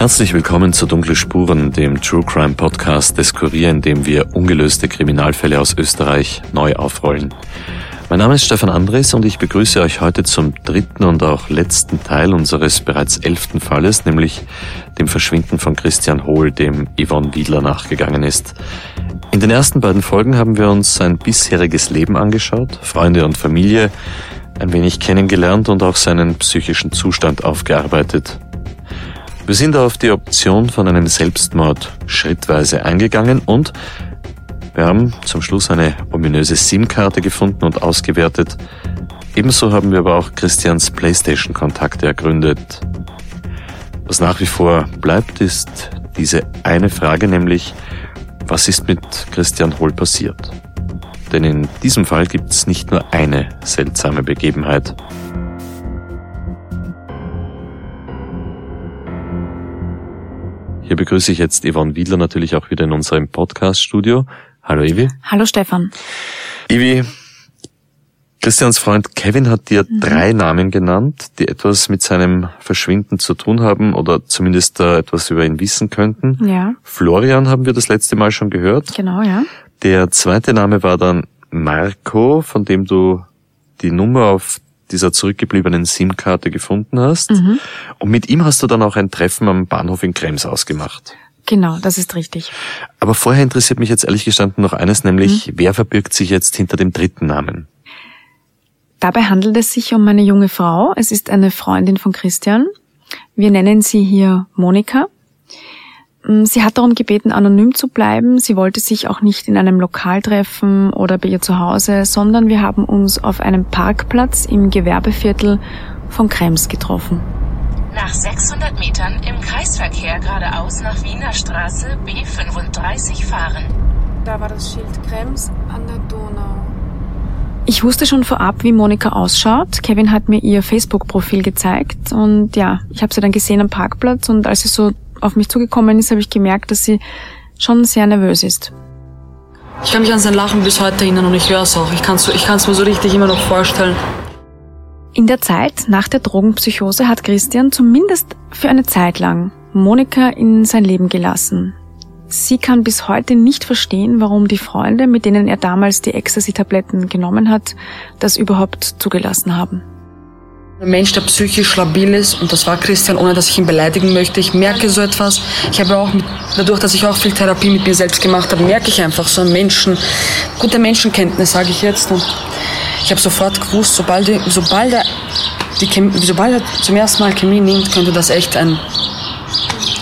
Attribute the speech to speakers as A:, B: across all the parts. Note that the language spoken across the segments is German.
A: Herzlich willkommen zu Dunkle Spuren, dem True Crime Podcast des Kurier, in dem wir ungelöste Kriminalfälle aus Österreich neu aufrollen. Mein Name ist Stefan Andres und ich begrüße euch heute zum dritten und auch letzten Teil unseres bereits elften Falles, nämlich dem Verschwinden von Christian Hohl, dem Yvonne Wiedler nachgegangen ist. In den ersten beiden Folgen haben wir uns sein bisheriges Leben angeschaut, Freunde und Familie, ein wenig kennengelernt und auch seinen psychischen Zustand aufgearbeitet. Wir sind auf die Option von einem Selbstmord schrittweise eingegangen und wir haben zum Schluss eine ominöse SIM-Karte gefunden und ausgewertet. Ebenso haben wir aber auch Christians PlayStation-Kontakte ergründet. Was nach wie vor bleibt, ist diese eine Frage, nämlich, was ist mit Christian Hohl passiert? Denn in diesem Fall gibt es nicht nur eine seltsame Begebenheit. Hier begrüße ich jetzt Yvonne Wiedler natürlich auch wieder in unserem Podcast-Studio. Hallo Ivi.
B: Hallo Stefan.
A: Ivi, Christians Freund Kevin hat dir mhm. drei Namen genannt, die etwas mit seinem Verschwinden zu tun haben oder zumindest äh, etwas über ihn wissen könnten.
B: Ja.
A: Florian haben wir das letzte Mal schon gehört.
B: Genau, ja.
A: Der zweite Name war dann Marco, von dem du die Nummer auf dieser zurückgebliebenen SIM-Karte gefunden hast. Mhm. Und mit ihm hast du dann auch ein Treffen am Bahnhof in Krems ausgemacht.
B: Genau, das ist richtig.
A: Aber vorher interessiert mich jetzt ehrlich gestanden noch eines, nämlich mhm. wer verbirgt sich jetzt hinter dem dritten Namen?
B: Dabei handelt es sich um eine junge Frau. Es ist eine Freundin von Christian. Wir nennen sie hier Monika. Mm, sie hat darum gebeten, anonym zu bleiben. Sie wollte sich auch nicht in einem Lokal treffen oder bei ihr zu Hause, sondern wir haben uns auf einem Parkplatz im Gewerbeviertel von Krems getroffen.
C: Nach 600 Metern im Kreisverkehr geradeaus nach Wiener Straße B35 fahren.
D: Da war das Schild Krems an der Donau.
B: Ich wusste schon vorab, wie Monika ausschaut. Kevin hat mir ihr Facebook-Profil gezeigt und ja, ich habe sie dann gesehen am Parkplatz und als sie so auf mich zugekommen ist, habe ich gemerkt, dass sie schon sehr nervös ist.
E: Ich kann mich an sein Lachen bis heute erinnern und ich höre es auch. Ich kann es ich kann's mir so richtig immer noch vorstellen.
B: In der Zeit nach der Drogenpsychose hat Christian zumindest für eine Zeit lang Monika in sein Leben gelassen. Sie kann bis heute nicht verstehen, warum die Freunde, mit denen er damals die Ecstasy-Tabletten genommen hat, das überhaupt zugelassen haben.
E: Ein Mensch, der psychisch labil ist, und das war Christian, ohne dass ich ihn beleidigen möchte. Ich merke so etwas. Ich habe auch, mit, dadurch, dass ich auch viel Therapie mit mir selbst gemacht habe, merke ich einfach so einen Menschen, gute Menschenkenntnis, sage ich jetzt. Und ich habe sofort gewusst, sobald, sobald, er die Chemie, sobald er zum ersten Mal Chemie nimmt, könnte das echt ein,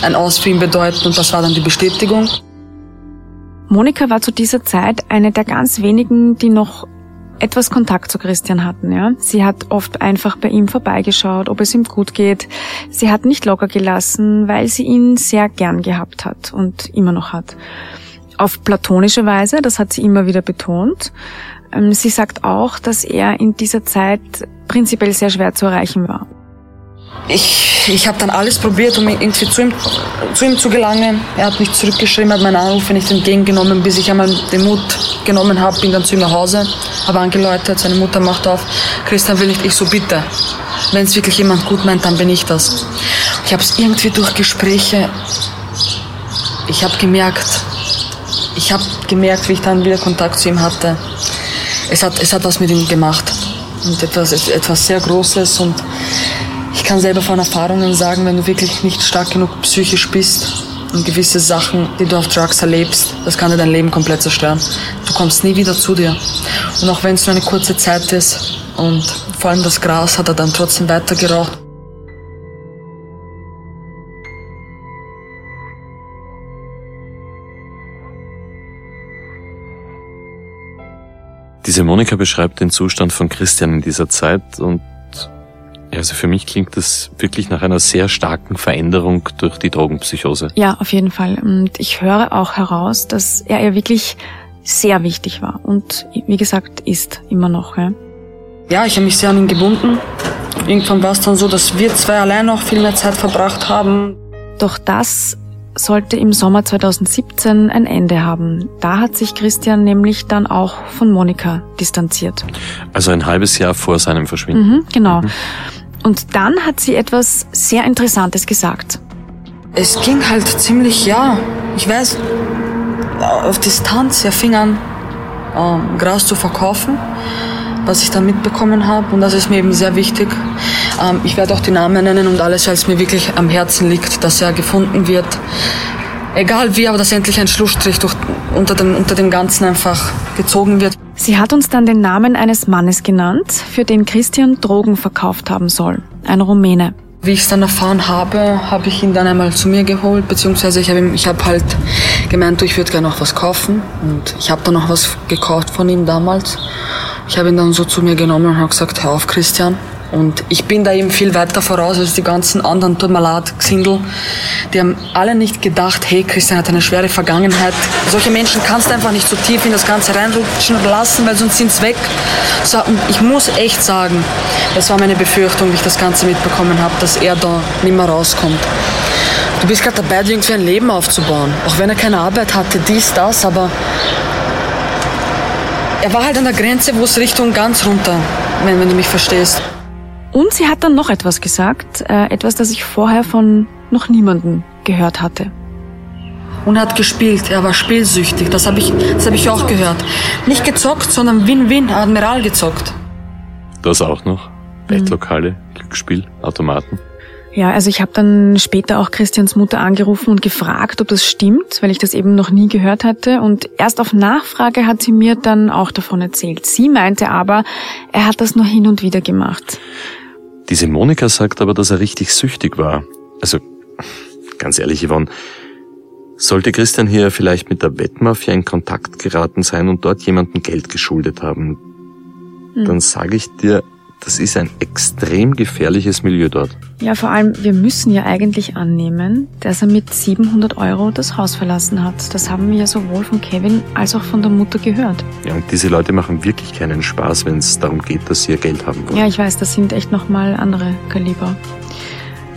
E: ein Aus für ihn bedeuten. Und das war dann die Bestätigung.
B: Monika war zu dieser Zeit eine der ganz wenigen, die noch etwas Kontakt zu Christian hatten. Ja. Sie hat oft einfach bei ihm vorbeigeschaut, ob es ihm gut geht. Sie hat nicht locker gelassen, weil sie ihn sehr gern gehabt hat und immer noch hat. Auf platonische Weise, das hat sie immer wieder betont. Ähm, sie sagt auch, dass er in dieser Zeit prinzipiell sehr schwer zu erreichen war.
E: Ich, ich habe dann alles probiert, um irgendwie zu ihm, zu ihm zu gelangen. Er hat mich zurückgeschrieben, hat meinen Anrufe nicht entgegengenommen, bis ich einmal den Mut genommen habe, bin dann zu ihm nach Hause, habe angeläutet, seine Mutter macht auf, Christian will nicht, ich so bitte. Wenn es wirklich jemand gut meint, dann bin ich das. Ich habe es irgendwie durch Gespräche, ich habe gemerkt, ich, habe gemerkt, wie ich dann wieder Kontakt zu ihm hatte. Es hat, es hat was mit ihm gemacht. Und etwas, etwas sehr Großes. Und kann selber von Erfahrungen sagen, wenn du wirklich nicht stark genug psychisch bist und gewisse Sachen, die du auf Drugs erlebst, das kann dir dein Leben komplett zerstören. Du kommst nie wieder zu dir. Und auch wenn es nur eine kurze Zeit ist und vor allem das Gras hat er dann trotzdem weiter geraucht.
A: Diese Monika beschreibt den Zustand von Christian in dieser Zeit und also für mich klingt das wirklich nach einer sehr starken Veränderung durch die Drogenpsychose.
B: Ja, auf jeden Fall. Und ich höre auch heraus, dass er ihr wirklich sehr wichtig war und wie gesagt ist immer noch. Ja,
E: ja ich habe mich sehr an ihn gebunden. Irgendwann war es dann so, dass wir zwei allein noch viel mehr Zeit verbracht haben.
B: Doch das sollte im Sommer 2017 ein Ende haben. Da hat sich Christian nämlich dann auch von Monika distanziert.
A: Also ein halbes Jahr vor seinem Verschwinden.
B: Mhm, genau. Mhm. Und dann hat sie etwas sehr Interessantes gesagt.
E: Es ging halt ziemlich, ja, ich weiß, auf Distanz. Er fing an, ähm, Gras zu verkaufen, was ich dann mitbekommen habe. Und das ist mir eben sehr wichtig. Ähm, ich werde auch die Namen nennen und alles, es mir wirklich am Herzen liegt, dass er gefunden wird. Egal wie, aber dass endlich ein Schlussstrich durch, unter, dem, unter dem Ganzen einfach gezogen wird.
B: Sie hat uns dann den Namen eines Mannes genannt, für den Christian Drogen verkauft haben soll. Ein Rumäne.
E: Wie ich es dann erfahren habe, habe ich ihn dann einmal zu mir geholt, beziehungsweise ich habe hab halt gemeint, ich würde gerne noch was kaufen. Und ich habe dann noch was gekauft von ihm damals. Ich habe ihn dann so zu mir genommen und habe gesagt, hör auf Christian, und ich bin da eben viel weiter voraus als die ganzen anderen Turmalat-Xindel. Die haben alle nicht gedacht, hey, Christian hat eine schwere Vergangenheit. Solche Menschen kannst du einfach nicht so tief in das Ganze reinrutschen lassen, weil sonst sind sie weg. So, ich muss echt sagen, das war meine Befürchtung, wie ich das Ganze mitbekommen habe, dass er da nicht mehr rauskommt. Du bist gerade dabei, dir irgendwie ein Leben aufzubauen. Auch wenn er keine Arbeit hatte, dies, das, aber er war halt an der Grenze, wo es Richtung ganz runter, wenn, wenn du mich verstehst.
B: Und sie hat dann noch etwas gesagt, äh, etwas, das ich vorher von noch niemandem gehört hatte.
E: Und er hat gespielt, er war spielsüchtig, das habe ich, das hab ich auch gehört. Nicht gezockt, sondern Win-Win, Admiral gezockt.
A: Das auch noch? Bettlokale, mhm. Glücksspiel, Automaten?
B: Ja, also ich habe dann später auch Christians Mutter angerufen und gefragt, ob das stimmt, weil ich das eben noch nie gehört hatte. Und erst auf Nachfrage hat sie mir dann auch davon erzählt. Sie meinte aber, er hat das nur hin und wieder gemacht.
A: Diese Monika sagt aber, dass er richtig süchtig war. Also, ganz ehrlich, Yvonne, sollte Christian hier vielleicht mit der Wettmafia in Kontakt geraten sein und dort jemandem Geld geschuldet haben, hm. dann sage ich dir, das ist ein extrem gefährliches Milieu dort.
B: Ja, vor allem, wir müssen ja eigentlich annehmen, dass er mit 700 Euro das Haus verlassen hat. Das haben wir ja sowohl von Kevin als auch von der Mutter gehört.
A: Ja, und diese Leute machen wirklich keinen Spaß, wenn es darum geht, dass sie ihr Geld haben wollen.
B: Ja, ich weiß, das sind echt nochmal andere Kaliber.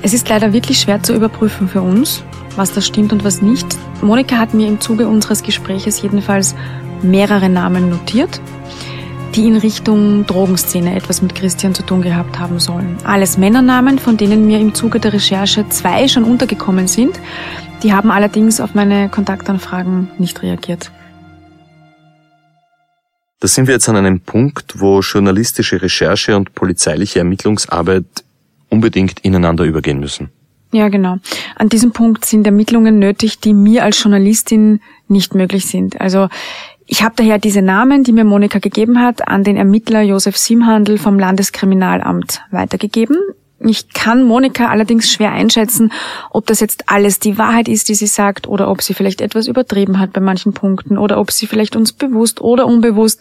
B: Es ist leider wirklich schwer zu überprüfen für uns, was da stimmt und was nicht. Monika hat mir im Zuge unseres Gespräches jedenfalls mehrere Namen notiert die in Richtung Drogenszene etwas mit Christian zu tun gehabt haben sollen. Alles Männernamen, von denen mir im Zuge der Recherche zwei schon untergekommen sind. Die haben allerdings auf meine Kontaktanfragen nicht reagiert.
A: Da sind wir jetzt an einem Punkt, wo journalistische Recherche und polizeiliche Ermittlungsarbeit unbedingt ineinander übergehen müssen.
B: Ja, genau. An diesem Punkt sind Ermittlungen nötig, die mir als Journalistin nicht möglich sind. Also ich habe daher diese Namen, die mir Monika gegeben hat, an den Ermittler Josef Simhandel vom Landeskriminalamt weitergegeben. Ich kann Monika allerdings schwer einschätzen, ob das jetzt alles die Wahrheit ist, die sie sagt, oder ob sie vielleicht etwas übertrieben hat bei manchen Punkten, oder ob sie vielleicht uns bewusst oder unbewusst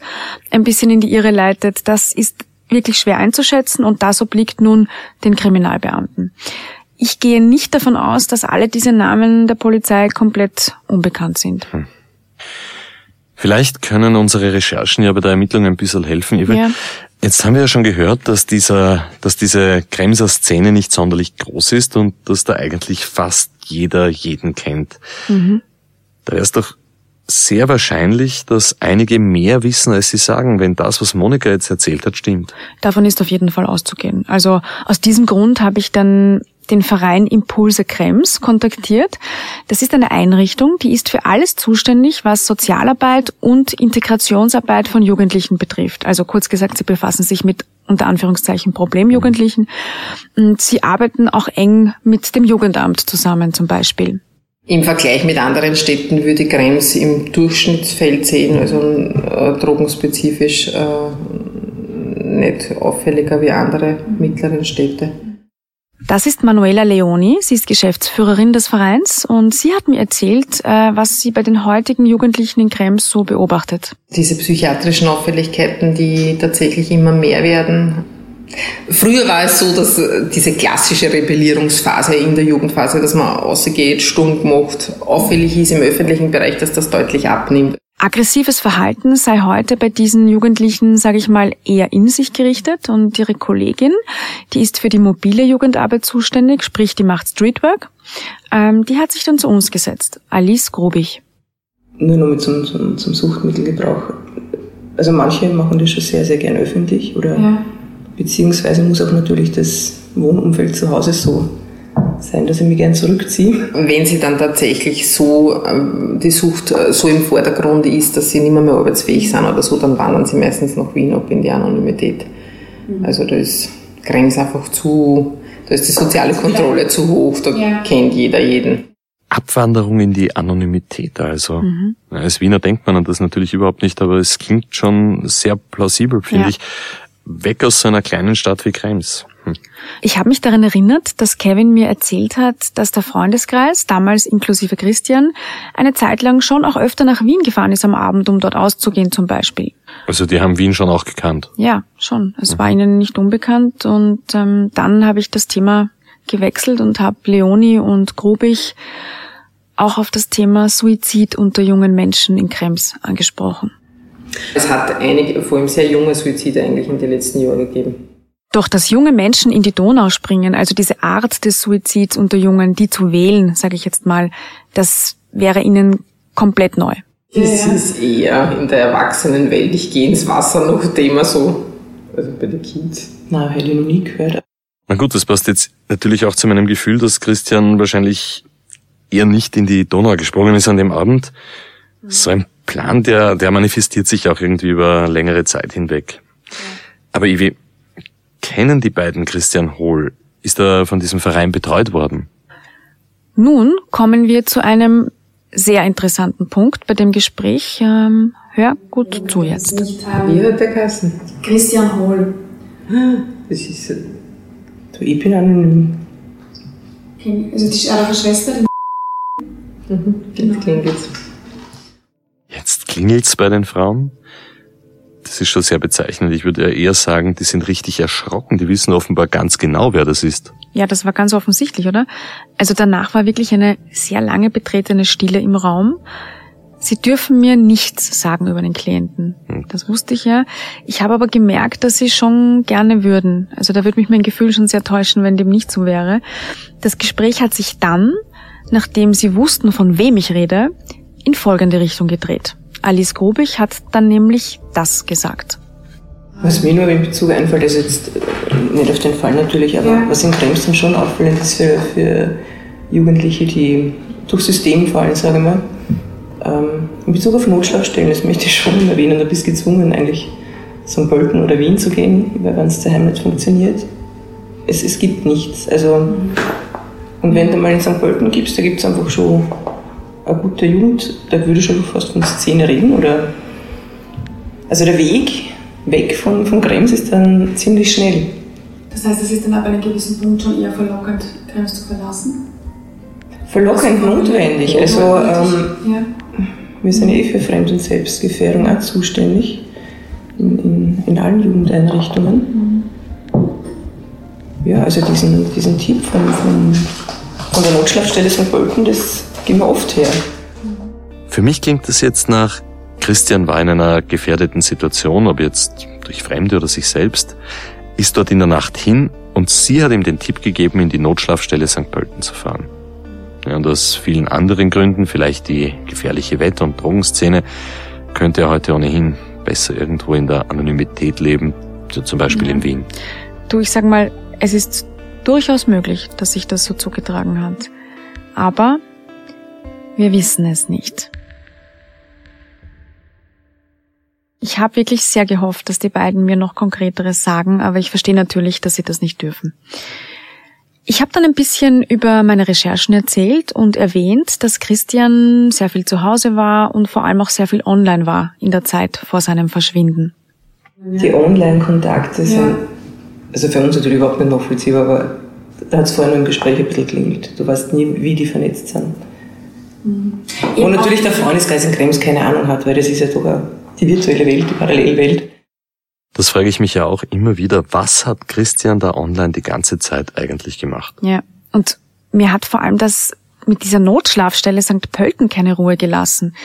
B: ein bisschen in die Irre leitet. Das ist wirklich schwer einzuschätzen und das obliegt nun den Kriminalbeamten. Ich gehe nicht davon aus, dass alle diese Namen der Polizei komplett unbekannt sind. Hm.
A: Vielleicht können unsere Recherchen ja bei der Ermittlung ein bisschen helfen. Ja. Jetzt haben wir ja schon gehört, dass dieser, dass diese Kremser Szene nicht sonderlich groß ist und dass da eigentlich fast jeder jeden kennt. Mhm. Da wäre es doch sehr wahrscheinlich, dass einige mehr wissen, als sie sagen, wenn das, was Monika jetzt erzählt hat, stimmt.
B: Davon ist auf jeden Fall auszugehen. Also aus diesem Grund habe ich dann den Verein Impulse Krems kontaktiert. Das ist eine Einrichtung, die ist für alles zuständig, was Sozialarbeit und Integrationsarbeit von Jugendlichen betrifft. Also kurz gesagt, sie befassen sich mit unter Anführungszeichen Problemjugendlichen. Und sie arbeiten auch eng mit dem Jugendamt zusammen zum Beispiel.
F: Im Vergleich mit anderen Städten würde Krems im Durchschnittsfeld sehen, also äh, drogenspezifisch äh, nicht auffälliger wie andere mittleren Städte.
B: Das ist Manuela Leoni. Sie ist Geschäftsführerin des Vereins und sie hat mir erzählt, äh, was sie bei den heutigen Jugendlichen in Krems so beobachtet.
F: Diese psychiatrischen Auffälligkeiten, die tatsächlich immer mehr werden. Früher war es so, dass diese klassische Rebellierungsphase in der Jugendphase, dass man rausgeht, stumm macht, auffällig ist im öffentlichen Bereich, dass das deutlich abnimmt.
B: Aggressives Verhalten sei heute bei diesen Jugendlichen, sage ich mal, eher in sich gerichtet und ihre Kollegin, die ist für die mobile Jugendarbeit zuständig, sprich die macht Streetwork, ähm, die hat sich dann zu uns gesetzt, Alice Grobig.
G: Nur noch mit zum, zum, zum Suchtmittelgebrauch. Also manche machen das schon sehr, sehr gern öffentlich oder ja. beziehungsweise muss auch natürlich das Wohnumfeld zu Hause so sein, dass ich mich gern zurückziehe.
F: Wenn sie dann tatsächlich so, ähm, die Sucht äh, so im Vordergrund ist, dass sie nicht mehr, mehr arbeitsfähig sind oder so, dann wandern sie meistens nach Wien ab in die Anonymität. Mhm. Also da ist Grenze einfach zu, da ist die soziale Kontrolle zu hoch, da ja. kennt jeder jeden.
A: Abwanderung in die Anonymität also. Mhm. Als Wiener denkt man an das natürlich überhaupt nicht, aber es klingt schon sehr plausibel, finde ja. ich. Weg aus so einer kleinen Stadt wie Krems.
B: Ich habe mich daran erinnert, dass Kevin mir erzählt hat, dass der Freundeskreis, damals inklusive Christian, eine Zeit lang schon auch öfter nach Wien gefahren ist am Abend, um dort auszugehen zum Beispiel.
A: Also die haben Wien schon auch gekannt?
B: Ja, schon. Es mhm. war ihnen nicht unbekannt und ähm, dann habe ich das Thema gewechselt und habe Leoni und Grubich auch auf das Thema Suizid unter jungen Menschen in Krems angesprochen.
F: Es hat einige, vor allem sehr junge Suizide eigentlich in den letzten Jahren gegeben.
B: Doch dass junge Menschen in die Donau springen, also diese Art des Suizids unter Jungen, die zu wählen, sage ich jetzt mal, das wäre ihnen komplett neu.
F: Das ist eher in der Erwachsenenwelt. Ich gehe ins Wasser noch Thema so. Also bei den Kids.
G: Na, hätte ich noch nie gehört.
A: Na gut, das passt jetzt natürlich auch zu meinem Gefühl, dass Christian wahrscheinlich eher nicht in die Donau gesprungen ist an dem Abend. So ein Plan, der, der manifestiert sich auch irgendwie über längere Zeit hinweg. Aber Ivi, kennen die beiden Christian Hohl? Ist er von diesem Verein betreut worden?
B: Nun kommen wir zu einem sehr interessanten Punkt bei dem Gespräch. Ähm, hör gut zu jetzt.
F: Wie hat der Kassen?
D: Christian Hohl.
F: Das ist. Äh,
G: du, ich bin anonym.
D: Also, das ist eure Schwester.
F: Mhm, jetzt genau. klingelt's.
A: Jetzt klingelt's bei den Frauen? Das ist schon sehr bezeichnend. Ich würde eher sagen, die sind richtig erschrocken. Die wissen offenbar ganz genau, wer das ist.
B: Ja, das war ganz offensichtlich, oder? Also danach war wirklich eine sehr lange betretene Stille im Raum. Sie dürfen mir nichts sagen über den Klienten. Hm. Das wusste ich ja. Ich habe aber gemerkt, dass sie schon gerne würden. Also da würde mich mein Gefühl schon sehr täuschen, wenn dem nicht so wäre. Das Gespräch hat sich dann, nachdem sie wussten, von wem ich rede, in folgende Richtung gedreht. Alice Grobig hat dann nämlich das gesagt.
G: Was mir nur in Bezug einfällt, ist jetzt äh, nicht auf den Fall natürlich, aber ja. was in Krems dann schon auffallend ist für, für Jugendliche, die durch System fallen, sage ich mal. Ähm, in Bezug auf Notschlafstellen, das möchte ich schon erwähnen, du bist gezwungen, eigentlich St. Pölten oder Wien zu gehen, weil wenn es daheim nicht funktioniert. Es, es gibt nichts. Also, und wenn du mal in St. Pölten gibst, da gibt es einfach schon eine gute Jugend, da würde ich schon fast von Szene reden. Oder also der Weg weg von, von Krems ist dann ziemlich schnell.
D: Das heißt, es ist dann ab einem gewissen Punkt schon eher verlockend, Krems zu verlassen?
G: Verlockend notwendig. Also ähm, ja. wir sind eh für Fremd- und Selbstgefährdung auch zuständig in, in, in allen Jugendeinrichtungen. Mhm. Ja, also diesen, diesen Tipp von, von, von der Notschlafstelle St. Pölten, das gehen wir oft her.
A: Für mich klingt das jetzt nach, Christian war in einer gefährdeten Situation, ob jetzt durch Fremde oder sich selbst, ist dort in der Nacht hin und sie hat ihm den Tipp gegeben, in die Notschlafstelle St. Pölten zu fahren. Ja, und aus vielen anderen Gründen, vielleicht die gefährliche Wetter- und Drogenszene, könnte er heute ohnehin besser irgendwo in der Anonymität leben, zum Beispiel ja. in Wien.
B: Du, ich sag mal, es ist durchaus möglich, dass sich das so zugetragen hat. Aber wir wissen es nicht. Ich habe wirklich sehr gehofft, dass die beiden mir noch konkreteres sagen, aber ich verstehe natürlich, dass sie das nicht dürfen. Ich habe dann ein bisschen über meine Recherchen erzählt und erwähnt, dass Christian sehr viel zu Hause war und vor allem auch sehr viel online war in der Zeit vor seinem Verschwinden.
G: Die Online-Kontakte sind, ja. also für uns natürlich überhaupt nicht nachvollziehbar, aber da hat es vorhin im Gespräch ein bisschen klingelt. Du weißt nie, wie die vernetzt sind. Mhm. Und natürlich der Freundeskreis in Krems keine Ahnung hat, weil das ist ja sogar die virtuelle Welt, die Parallelwelt.
A: Das frage ich mich ja auch immer wieder. Was hat Christian da online die ganze Zeit eigentlich gemacht?
B: Ja, und mir hat vor allem das mit dieser Notschlafstelle St. Pölten keine Ruhe gelassen.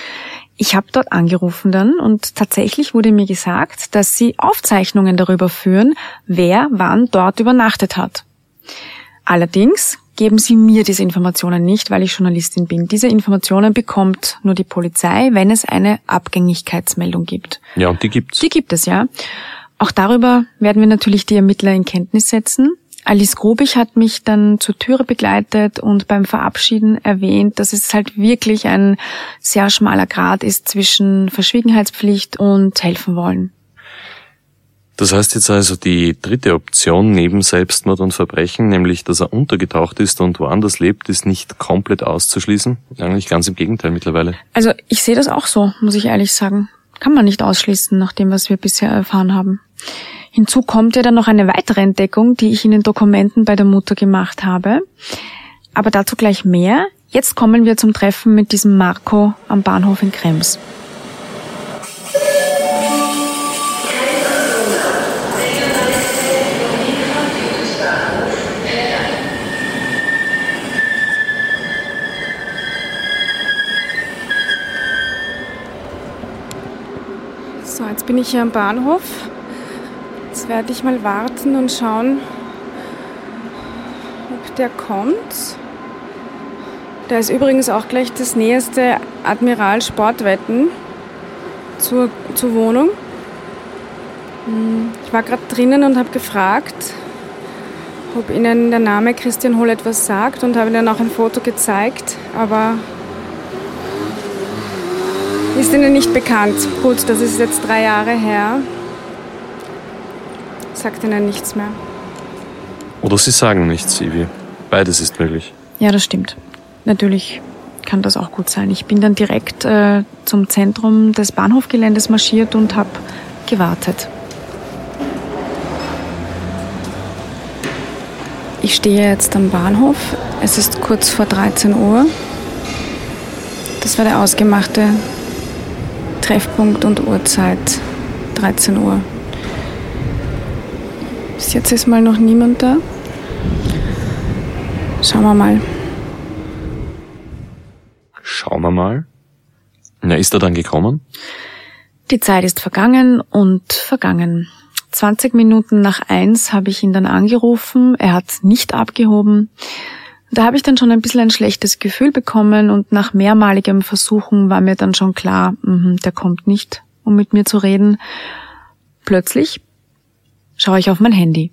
B: Ich habe dort angerufen dann und tatsächlich wurde mir gesagt, dass sie Aufzeichnungen darüber führen, wer wann dort übernachtet hat. Allerdings geben Sie mir diese Informationen nicht, weil ich Journalistin bin. Diese Informationen bekommt nur die Polizei, wenn es eine Abgängigkeitsmeldung gibt.
A: Ja, und die gibt's.
B: Die gibt es, ja. Auch darüber werden wir natürlich die Ermittler in Kenntnis setzen. Alice Grobig hat mich dann zur Türe begleitet und beim Verabschieden erwähnt, dass es halt wirklich ein sehr schmaler Grad ist zwischen Verschwiegenheitspflicht und helfen wollen.
A: Das heißt jetzt also, die dritte Option neben Selbstmord und Verbrechen, nämlich dass er untergetaucht ist und woanders lebt, ist nicht komplett auszuschließen. Eigentlich ganz im Gegenteil mittlerweile.
B: Also ich sehe das auch so, muss ich ehrlich sagen. Kann man nicht ausschließen, nach dem, was wir bisher erfahren haben. Hinzu kommt ja dann noch eine weitere Entdeckung, die ich in den Dokumenten bei der Mutter gemacht habe. Aber dazu gleich mehr. Jetzt kommen wir zum Treffen mit diesem Marco am Bahnhof in Krems. Jetzt bin ich hier am Bahnhof. Jetzt werde ich mal warten und schauen, ob der kommt. Da ist übrigens auch gleich das nächste Admiral Sportwetten zur, zur Wohnung. Hm, ich war gerade drinnen und habe gefragt, ob Ihnen der Name Christian Holl etwas sagt und habe Ihnen auch ein Foto gezeigt, aber ist Ihnen nicht bekannt. Gut, das ist jetzt drei Jahre her. Sagt Ihnen nichts mehr.
A: Oder Sie sagen nichts, Ivi. Beides ist möglich.
B: Ja, das stimmt. Natürlich kann das auch gut sein. Ich bin dann direkt äh, zum Zentrum des Bahnhofgeländes marschiert und habe gewartet. Ich stehe jetzt am Bahnhof. Es ist kurz vor 13 Uhr. Das war der ausgemachte Treffpunkt und Uhrzeit 13 Uhr. Bis jetzt ist mal noch niemand da. Schauen wir mal.
A: Schauen wir mal. Na, ist er dann gekommen?
B: Die Zeit ist vergangen und vergangen. 20 Minuten nach eins habe ich ihn dann angerufen. Er hat nicht abgehoben. Da habe ich dann schon ein bisschen ein schlechtes Gefühl bekommen und nach mehrmaligem Versuchen war mir dann schon klar, mh, der kommt nicht, um mit mir zu reden. Plötzlich schaue ich auf mein Handy.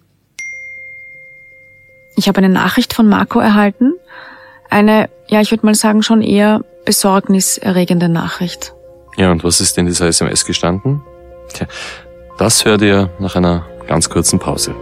B: Ich habe eine Nachricht von Marco erhalten. Eine, ja, ich würde mal sagen, schon eher besorgniserregende Nachricht.
A: Ja, und was ist in dieser SMS gestanden? Tja, das hört ihr nach einer ganz kurzen Pause.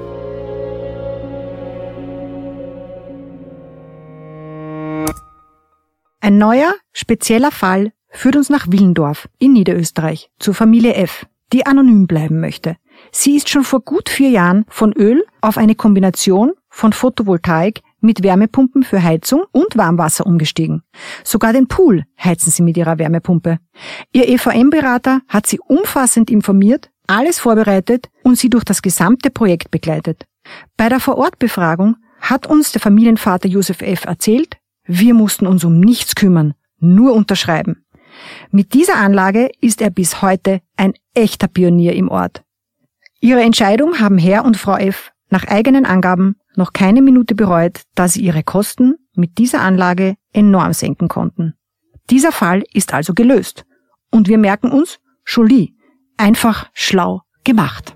H: Ein neuer, spezieller Fall führt uns nach Willendorf in Niederösterreich zur Familie F, die anonym bleiben möchte. Sie ist schon vor gut vier Jahren von Öl auf eine Kombination von Photovoltaik mit Wärmepumpen für Heizung und Warmwasser umgestiegen. Sogar den Pool heizen sie mit ihrer Wärmepumpe. Ihr EVM-Berater hat sie umfassend informiert, alles vorbereitet und sie durch das gesamte Projekt begleitet. Bei der Vorortbefragung hat uns der Familienvater Josef F. erzählt, wir mussten uns um nichts kümmern, nur unterschreiben. Mit dieser Anlage ist er bis heute ein echter Pionier im Ort. Ihre Entscheidung haben Herr und Frau F. nach eigenen Angaben noch keine Minute bereut, da sie ihre Kosten mit dieser Anlage enorm senken konnten. Dieser Fall ist also gelöst. Und wir merken uns, Jolie, einfach schlau gemacht.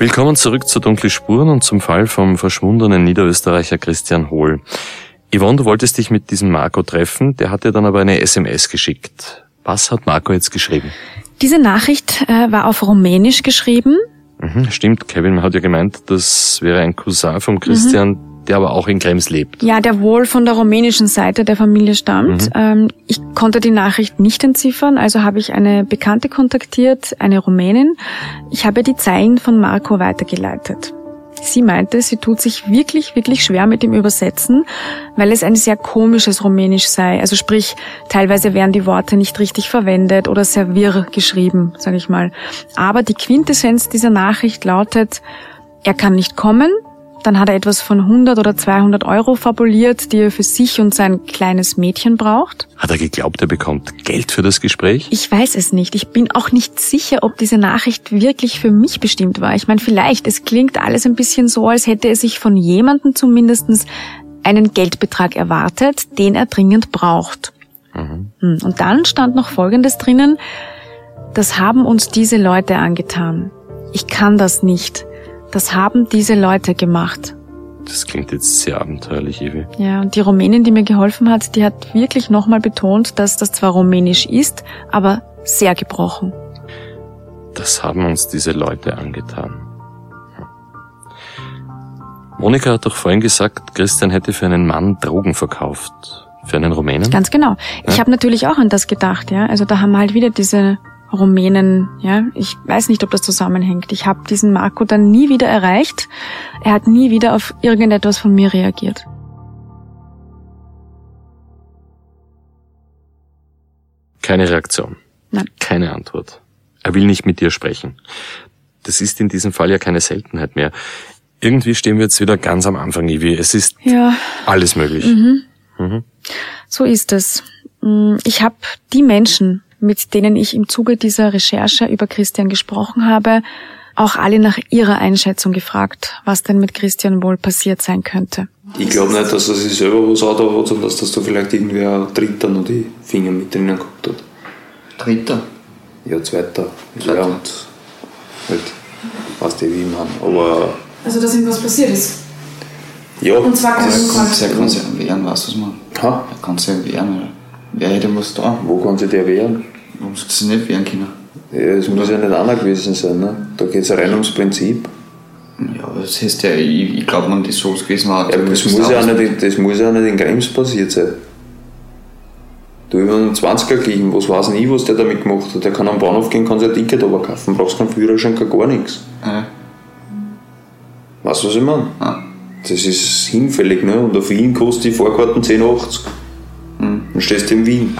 A: Willkommen zurück zu Dunkle Spuren und zum Fall vom verschwundenen Niederösterreicher Christian Hohl. Yvonne, du wolltest dich mit diesem Marco treffen, der hat dir dann aber eine SMS geschickt. Was hat Marco jetzt geschrieben?
B: Diese Nachricht äh, war auf Rumänisch geschrieben.
A: Mhm, stimmt, Kevin hat ja gemeint, das wäre ein Cousin vom Christian, mhm der aber auch in Krems lebt.
B: Ja, der wohl von der rumänischen Seite der Familie stammt. Mhm. Ähm, ich konnte die Nachricht nicht entziffern, also habe ich eine Bekannte kontaktiert, eine Rumänin. Ich habe die Zeilen von Marco weitergeleitet. Sie meinte, sie tut sich wirklich, wirklich schwer mit dem Übersetzen, weil es ein sehr komisches Rumänisch sei. Also sprich, teilweise werden die Worte nicht richtig verwendet oder sehr wirr geschrieben, sage ich mal. Aber die Quintessenz dieser Nachricht lautet, er kann nicht kommen, dann hat er etwas von 100 oder 200 Euro fabuliert, die er für sich und sein kleines Mädchen braucht.
A: Hat er geglaubt, er bekommt Geld für das Gespräch?
B: Ich weiß es nicht. Ich bin auch nicht sicher, ob diese Nachricht wirklich für mich bestimmt war. Ich meine, vielleicht, es klingt alles ein bisschen so, als hätte er sich von jemandem zumindest einen Geldbetrag erwartet, den er dringend braucht. Mhm. Hm, und dann stand noch Folgendes drinnen. Das haben uns diese Leute angetan. Ich kann das nicht. Das haben diese Leute gemacht.
A: Das klingt jetzt sehr abenteuerlich, Evi.
B: Ja, und die Rumänin, die mir geholfen hat, die hat wirklich nochmal betont, dass das zwar rumänisch ist, aber sehr gebrochen.
A: Das haben uns diese Leute angetan. Monika hat doch vorhin gesagt, Christian hätte für einen Mann Drogen verkauft. Für einen Rumänen?
B: Ganz genau. Ich ja? habe natürlich auch an das gedacht, ja. Also da haben wir halt wieder diese Rumänen, ja. Ich weiß nicht, ob das zusammenhängt. Ich habe diesen Marco dann nie wieder erreicht. Er hat nie wieder auf irgendetwas von mir reagiert.
A: Keine Reaktion.
B: Nein.
A: Keine Antwort. Er will nicht mit dir sprechen. Das ist in diesem Fall ja keine Seltenheit mehr. Irgendwie stehen wir jetzt wieder ganz am Anfang, Ivi. Es ist ja. alles möglich.
B: Mhm. Mhm. So ist es. Mm, ich habe die Menschen, mit denen ich im Zuge dieser Recherche über Christian gesprochen habe, auch alle nach ihrer Einschätzung gefragt, was denn mit Christian wohl passiert sein könnte.
I: Ich glaube nicht, dass er sich selber was hat, sondern dass das da vielleicht irgendwer Dritter noch die Finger mit drinnen gehabt hat.
J: Dritter?
I: Ja, Zweiter. Ja, und halt, weißt du, wie meine. Aber.
D: Also, dass ihm was passiert ist?
I: Ja.
D: Und zwar kann
J: er kann sich wehren, weißt du was man? Ha? Er kann sich wehren, oder? Wer hätte was da?
I: Wo kann sich der wehren?
J: Warum soll sie nicht wehren können?
I: Ja, es muss ja nicht einer gewesen sein. Ne? Da geht es rein ums Prinzip.
J: Ja, das heißt ja, ich, ich glaube, man das so gewesen war.
I: Ja, das, muss ja nicht, das muss ja nicht in Krems passiert sein. Du über einen 20er gehen, was weiß ich, was der damit gemacht hat. Der kann am Bahnhof gehen, kann sich ein Ticket aber kaufen, brauchst keinen Führerschein, kein gar nichts. Ja. Weißt du, was ich meine? Ja. Das ist hinfällig, ne? Und auf ihn kostet die Fahrkarten 10,80. Dann stehst du in Wien.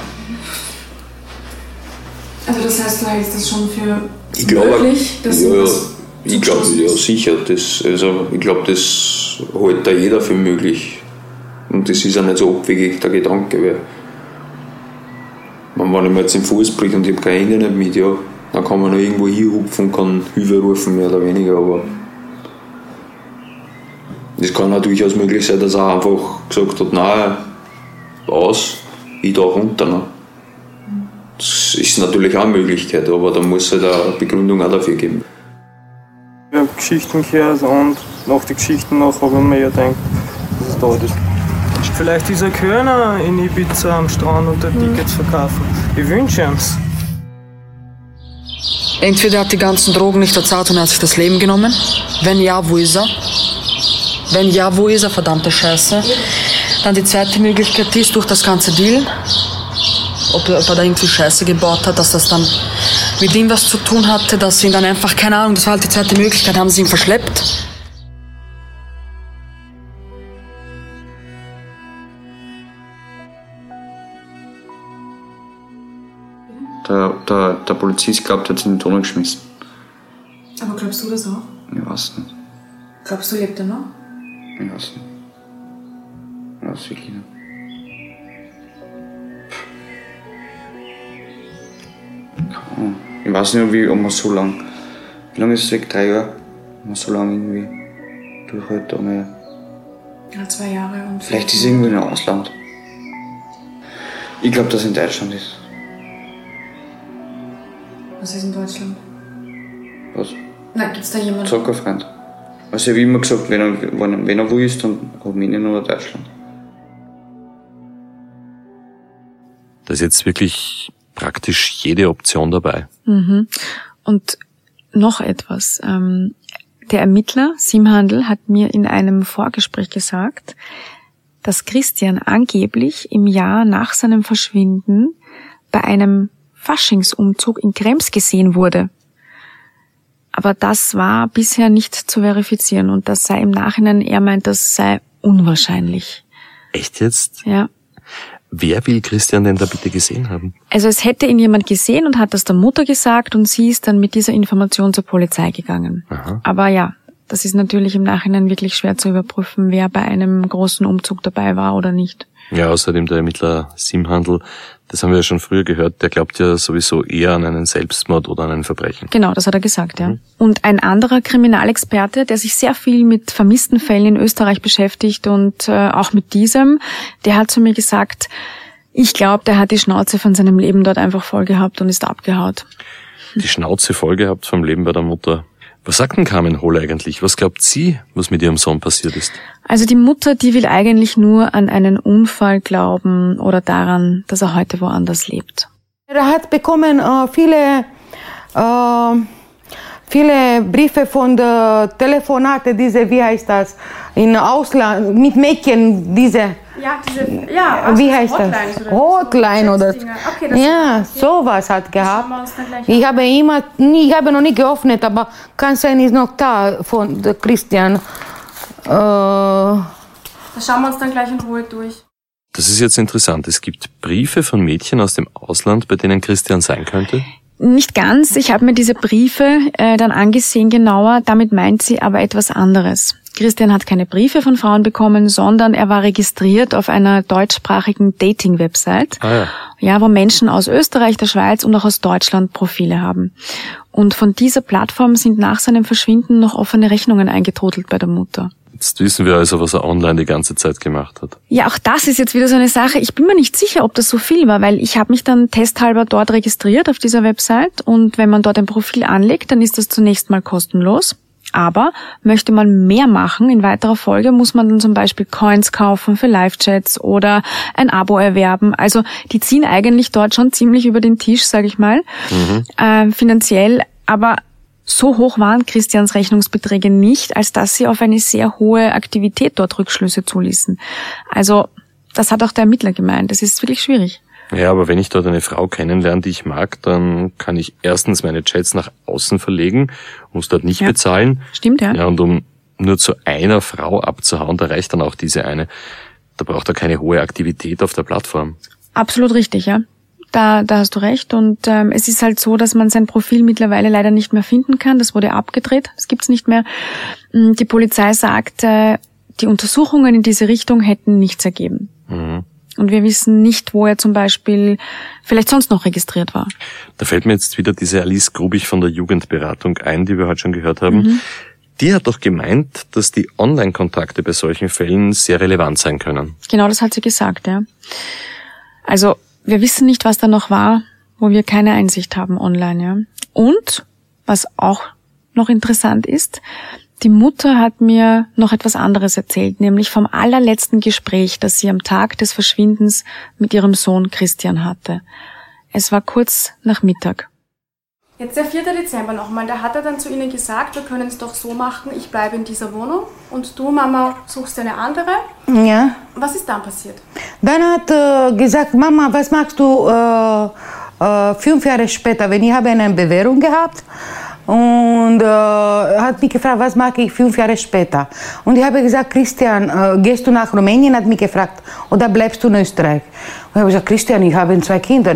D: Also das heißt, du hältst das schon für
I: ich glaube, möglich, dass ja, ich glaube, ja sicher. Das, also ich glaube, das hält da jeder für möglich. Und das ist ja nicht so abwegig der Gedanke, weil wenn ich mir jetzt den Fuß bricht und ich habe Hände nicht mit, ja, dann kann man noch irgendwo hinhupfen und kann Hilfe rufen, mehr oder weniger, aber es kann auch durchaus möglich sein, dass er einfach gesagt hat, nein, aus, ich da runter. Ne? Das ist natürlich auch eine Möglichkeit, aber da muss es halt eine Begründung auch dafür geben.
K: Ich habe Geschichten gehört und nach den Geschichten nach habe ich mir ja gedacht, dass es da ist. Vielleicht dieser Körner in Ibiza am Strand und der Tickets verkaufen. Ich wünsche ihm's.
E: Entweder hat die ganzen Drogen nicht erzahlt und er hat sich das Leben genommen. Wenn ja, wo ist er? Wenn ja, wo ist er? Verdammte Scheiße. Dann die zweite Möglichkeit ist durch das ganze Deal ob, ob er da irgendwie Scheiße gebaut hat, dass das dann mit ihm was zu tun hatte, dass sie ihn dann einfach, keine Ahnung, das war halt die zweite Möglichkeit, haben sie ihn verschleppt.
J: Der, der, der Polizist glaubt, er hat ihn in den Tunnel geschmissen.
D: Aber glaubst du das auch?
J: Ich weiß nicht.
D: Glaubst du, lebt er noch?
J: Ich weiß nicht. Ich weiß wirklich nicht. Ich weiß nicht, wie, ob man so lang. Wie lange ist es weg? Drei Jahre? Man so lange irgendwie durchhält ohne.
D: Ja, zwei Jahre und.
J: Vielleicht ist es irgendwo in einem Ausland. Ich glaube, dass es in Deutschland ist.
D: Was ist in Deutschland?
J: Was?
D: Na, gibt's da jemanden?
J: Sag kein Freund. Also ich habe immer gesagt, wenn er, wenn, wenn er wo ist, dann Rumänien oder Deutschland.
A: Da ist jetzt wirklich praktisch jede Option dabei.
B: Mhm. Und noch etwas. Ähm, der Ermittler Simhandel hat mir in einem Vorgespräch gesagt, dass Christian angeblich im Jahr nach seinem Verschwinden bei einem Faschingsumzug in Krems gesehen wurde. Aber das war bisher nicht zu verifizieren und das sei im Nachhinein, er meint, das sei unwahrscheinlich.
A: Echt jetzt?
B: Ja.
A: Wer will Christian denn da bitte gesehen haben?
B: Also es hätte ihn jemand gesehen und hat das der Mutter gesagt und sie ist dann mit dieser Information zur Polizei gegangen.
A: Aha.
B: Aber ja, das ist natürlich im Nachhinein wirklich schwer zu überprüfen, wer bei einem großen Umzug dabei war oder nicht.
A: Ja, außerdem der Ermittler Simhandel, das haben wir ja schon früher gehört, der glaubt ja sowieso eher an einen Selbstmord oder an ein Verbrechen.
B: Genau, das hat er gesagt, ja. Und ein anderer Kriminalexperte, der sich sehr viel mit vermissten Fällen in Österreich beschäftigt und äh, auch mit diesem, der hat zu mir gesagt, ich glaube, der hat die Schnauze von seinem Leben dort einfach voll gehabt und ist abgehaut.
A: Die Schnauze voll gehabt vom Leben bei der Mutter. Was sagt denn Carmen Hohl eigentlich? Was glaubt sie, was mit ihrem Sohn passiert ist?
B: Also die Mutter, die will eigentlich nur an einen Unfall glauben oder daran, dass er heute woanders lebt.
L: Er hat bekommen äh, viele, äh, viele Briefe von der Telefonate, diese, wie heißt das, in Ausland, mit Mädchen, diese.
D: Ja, diese, ja,
L: wie heißt das?
D: Hotlines oder
L: Hotline oder
D: Textdinger. Okay, das
L: ja, sowas hat gehabt. Ich habe immer, nie- ich habe noch nie geöffnet, aber kann sein, ist noch da von der Christian. Äh,
D: Das schauen wir uns dann gleich in Ruhe durch.
A: Das ist jetzt interessant. Es gibt Briefe von Mädchen aus dem Ausland, bei denen Christian sein könnte.
B: Nicht ganz. Ich habe mir diese Briefe äh, dann angesehen genauer. Damit meint sie aber etwas anderes. Christian hat keine Briefe von Frauen bekommen, sondern er war registriert auf einer deutschsprachigen Dating-Website.
A: Ah ja.
B: Ja, wo Menschen aus Österreich, der Schweiz und auch aus Deutschland Profile haben. Und von dieser Plattform sind nach seinem Verschwinden noch offene Rechnungen eingetrudelt bei der Mutter.
A: Jetzt wissen wir also, was er online die ganze Zeit gemacht hat.
B: Ja, auch das ist jetzt wieder so eine Sache. Ich bin mir nicht sicher, ob das so viel war, weil ich habe mich dann testhalber dort registriert auf dieser Website und wenn man dort ein Profil anlegt, dann ist das zunächst mal kostenlos. Aber möchte man mehr machen in weiterer Folge, muss man dann zum Beispiel Coins kaufen für Live-Chats oder ein Abo erwerben. Also die ziehen eigentlich dort schon ziemlich über den Tisch, sage ich mal, äh, finanziell. Aber so hoch waren Christians Rechnungsbeträge nicht, als dass sie auf eine sehr hohe Aktivität dort Rückschlüsse zuließen. Also das hat auch der Ermittler gemeint. Das ist wirklich schwierig.
A: Ja, aber wenn ich dort eine Frau kennenlerne, die ich mag, dann kann ich erstens meine Chats nach außen verlegen, muss dort nicht
B: Ja.
A: bezahlen.
B: Stimmt, ja.
A: Ja, und um nur zu einer Frau abzuhauen, da reicht dann auch diese eine. Da braucht er keine hohe Aktivität auf der Plattform.
B: Absolut richtig, ja. Da, da hast du recht. Und ähm, es ist halt so, dass man sein Profil mittlerweile leider nicht mehr finden kann. Das wurde abgedreht. Das gibt's nicht mehr. Mm, Die Polizei sagt, äh, die Untersuchungen in diese Richtung hätten nichts ergeben.
A: Mhm.
B: Und wir wissen nicht, wo er zum Beispiel vielleicht sonst noch registriert war.
A: Da fällt mir jetzt wieder diese Alice Grubich von der Jugendberatung ein, die wir heute schon gehört haben.
B: Mhm.
A: Die hat doch gemeint, dass die Online-Kontakte bei solchen Fällen sehr relevant sein können.
B: Genau das hat sie gesagt, ja. Also wir wissen nicht, was da noch war, wo wir keine Einsicht haben online, ja. Und was auch noch interessant ist, die Mutter hat mir noch etwas anderes erzählt, nämlich vom allerletzten Gespräch, das sie am Tag des Verschwindens mit ihrem Sohn Christian hatte. Es war kurz nach Mittag.
D: Jetzt der 4. Dezember nochmal, da hat er dann zu Ihnen gesagt, wir können es doch so machen, ich bleibe in dieser Wohnung und du, Mama, suchst eine andere.
L: ja.
D: Was ist dann passiert?
L: Dann hat äh, gesagt, Mama, was machst du äh, äh, fünf Jahre später, wenn ich habe eine Bewährung gehabt und äh, hat mich gefragt, was mache ich fünf Jahre später. Und ich habe gesagt, Christian, äh, gehst du nach Rumänien? Hat mich gefragt, oder bleibst du in Österreich? Und ich habe gesagt, Christian, ich habe zwei Kinder.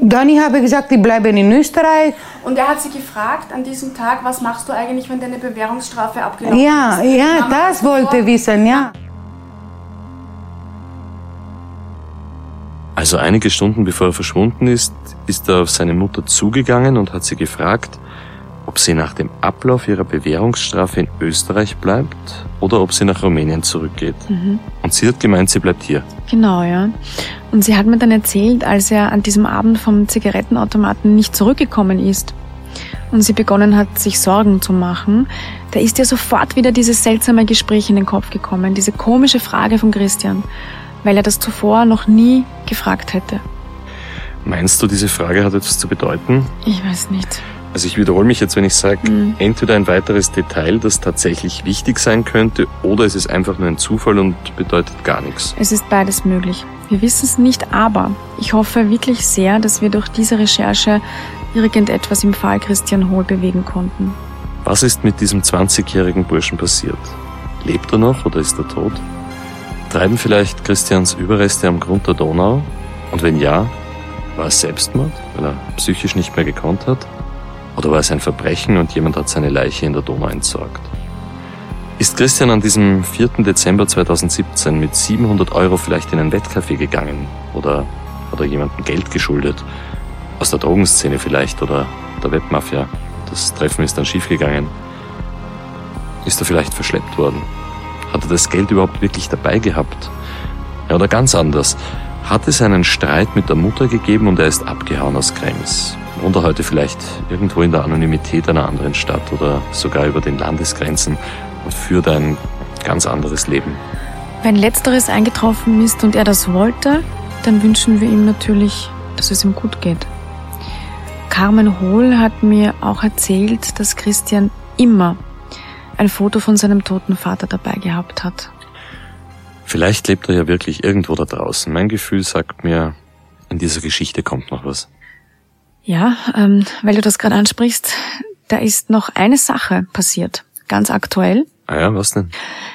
L: Dann ich habe gesagt, ich bleibe in Österreich.
D: Und er hat sie gefragt an diesem Tag, was machst du eigentlich, wenn deine Bewährungsstrafe abgelaufen
L: Ja,
D: ist?
L: ja,
D: hat
L: das wollte
D: sofort-
L: wissen, ja.
A: Also einige Stunden bevor er verschwunden ist, ist er auf seine Mutter zugegangen und hat sie gefragt, ob sie nach dem Ablauf ihrer Bewährungsstrafe in Österreich bleibt oder ob sie nach Rumänien zurückgeht.
B: Mhm.
A: Und sie hat gemeint, sie bleibt hier.
B: Genau, ja. Und sie hat mir dann erzählt, als er an diesem Abend vom Zigarettenautomaten nicht zurückgekommen ist und sie begonnen hat, sich Sorgen zu machen, da ist ihr sofort wieder dieses seltsame Gespräch in den Kopf gekommen, diese komische Frage von Christian, weil er das zuvor noch nie gefragt hätte.
A: Meinst du, diese Frage hat etwas zu bedeuten?
B: Ich weiß nicht.
A: Also ich wiederhole mich jetzt, wenn ich sage,
B: Mhm.
A: entweder ein weiteres Detail, das tatsächlich wichtig sein könnte, oder es ist einfach nur ein Zufall und bedeutet gar nichts.
B: Es ist beides möglich. Wir wissen es nicht, aber ich hoffe wirklich sehr, dass wir durch diese Recherche irgendetwas im Fall Christian Hohl bewegen konnten.
A: Was ist mit diesem 20-jährigen Burschen passiert? Lebt er noch oder ist er tot? Treiben vielleicht Christians Überreste am Grund der Donau? Und wenn ja, war es Selbstmord, weil er psychisch nicht mehr gekonnt hat? Oder war es ein Verbrechen und jemand hat seine Leiche in der Donau entsorgt? Ist Christian an diesem 4. Dezember 2017 mit 700 Euro vielleicht in ein Wettcafé gegangen? Oder hat er jemandem Geld geschuldet? Aus der Drogenszene vielleicht oder der Webmafia? Das Treffen ist dann schiefgegangen. Ist er vielleicht verschleppt worden? Hat er das Geld überhaupt wirklich dabei gehabt? Ja, oder ganz anders. Hat es einen Streit mit der Mutter gegeben und er ist abgehauen aus Krems? Wohnt er heute vielleicht irgendwo in der Anonymität einer anderen Stadt oder sogar über den Landesgrenzen und führt ein ganz anderes Leben?
B: Wenn letzteres eingetroffen ist und er das wollte, dann wünschen wir ihm natürlich, dass es ihm gut geht. Carmen Hohl hat mir auch erzählt, dass Christian immer ein Foto von seinem toten Vater dabei gehabt hat.
A: Vielleicht lebt er ja wirklich irgendwo da draußen. Mein Gefühl sagt mir, in dieser Geschichte kommt noch was.
B: Ja, ähm, weil du das gerade ansprichst, da ist noch eine Sache passiert, ganz aktuell.
A: Ah ja, was denn?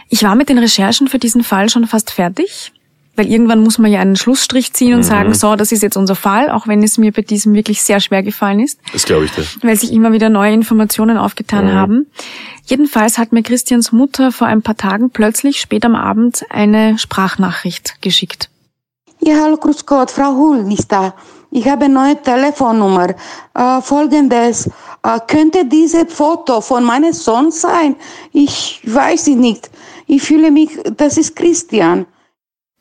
B: Ich war mit den Recherchen für diesen Fall schon fast fertig, weil irgendwann muss man ja einen Schlussstrich ziehen und
A: Mhm.
B: sagen, so, das ist jetzt unser Fall, auch wenn es mir bei diesem wirklich sehr schwer gefallen ist,
A: Das glaube ich dir.
B: weil sich immer wieder neue Informationen aufgetan
A: Mhm.
B: haben. Jedenfalls hat mir Christians Mutter vor ein paar Tagen plötzlich spät am Abend eine Sprachnachricht geschickt.
L: Ja, hallo, grüß Gott, Frau Hull ist da. Ich habe eine neue Telefonnummer. Äh, Folgendes, äh, könnte diese Foto von meinem Sohn sein? Ich weiß es nicht. Ich fühle mich, das ist Christian.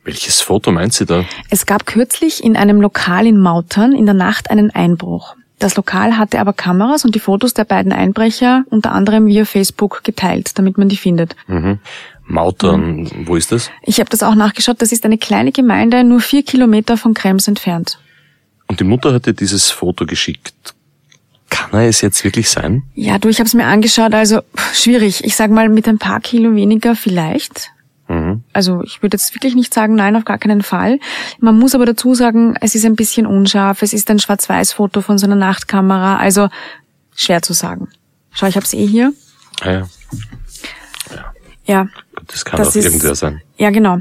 A: Welches Foto meint sie da?
B: Es gab kürzlich in einem Lokal in Mautern in der Nacht einen Einbruch. Das Lokal hatte aber Kameras und die Fotos der beiden Einbrecher unter anderem via Facebook geteilt, damit man die findet.
A: Mhm. Mautern, wo ist das?
B: Ich habe das auch nachgeschaut, das ist eine kleine Gemeinde, nur vier Kilometer von Krems entfernt.
A: Und die Mutter hat dir dieses Foto geschickt. Kann er es jetzt wirklich sein?
B: Ja, du, ich habe es mir angeschaut, also pff, schwierig. Ich sag mal, mit ein paar Kilo weniger vielleicht.
A: Mhm.
B: Also ich würde jetzt wirklich nicht sagen, nein, auf gar keinen Fall. Man muss aber dazu sagen, es ist ein bisschen unscharf, es ist ein Schwarz-Weiß-Foto von so einer Nachtkamera, also schwer zu sagen. Schau, ich hab's eh hier.
A: Ah ja,
B: Ja,
A: gut, das kann
B: Das
A: auch
B: ist-
A: irgendwer sein.
B: ja genau.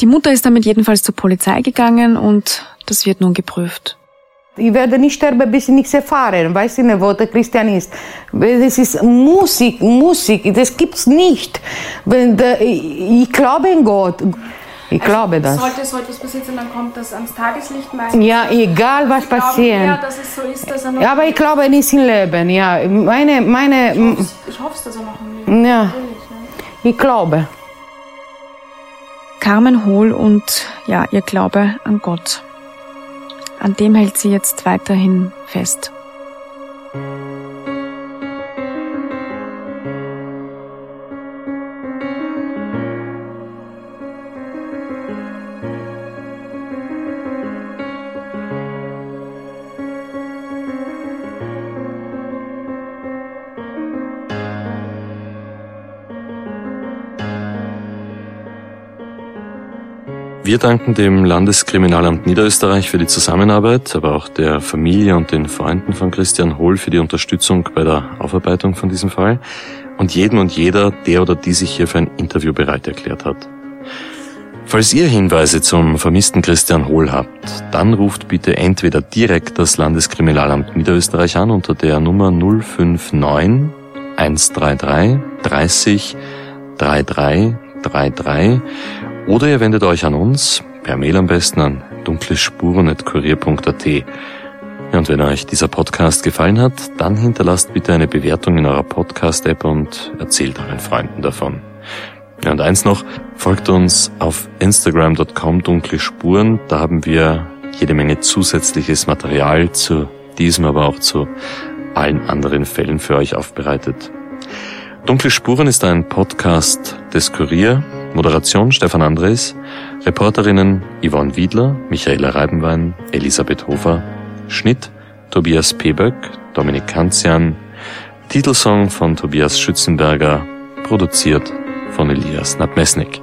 B: Die Mutter ist damit jedenfalls zur Polizei gegangen und das wird nun geprüft.
L: Ich werde nicht sterben, bis ich nichts erfahre. Weiß ich nicht, wo der Christian ist. Das ist Musik, Musik, das gibt's nicht. Ich, glaube in Gott. Ich glaube das.
D: Sollte so etwas passiert sein, dann kommt das ans Tageslicht meistens.
L: Ja, egal was passiert.
D: eher, dass es so ist, dass er noch
L: Ja, aber ich glaube nicht im Leben. Ja, meine, meine,
D: Ich hoffe es, dass er noch im Leben
L: ja,
D: ist. Natürlich, ne?
L: ich glaube.
B: Carmen Hohl und ja, ihr Glaube an Gott. An dem hält sie jetzt weiterhin fest.
A: Wir danken dem Landeskriminalamt Niederösterreich für die Zusammenarbeit, aber auch der Familie und den Freunden von Christian Hohl für die Unterstützung bei der Aufarbeitung von diesem Fall und jedem und jeder, der oder die sich hier für ein Interview bereit erklärt hat. Falls ihr Hinweise zum vermissten Christian Hohl habt, dann ruft bitte entweder direkt das Landeskriminalamt Niederösterreich an unter der Nummer 059 133 30 33 33 oder ihr wendet euch an uns, per Mail am besten an dunklespuren.kurier.at. Und wenn euch dieser Podcast gefallen hat, dann hinterlasst bitte eine Bewertung in eurer Podcast-App und erzählt euren Freunden davon. Und eins noch, folgt uns auf instagram.com dunkle Spuren, da haben wir jede Menge zusätzliches Material zu diesem, aber auch zu allen anderen Fällen für euch aufbereitet. Dunkle Spuren ist ein Podcast des Kurier, Moderation Stefan Andres, Reporterinnen Yvonne Wiedler, Michaela Reibenwein, Elisabeth Hofer, Schnitt Tobias Peböck, Dominik Kanzian, Titelsong von Tobias Schützenberger, produziert von Elias Nabmesnik.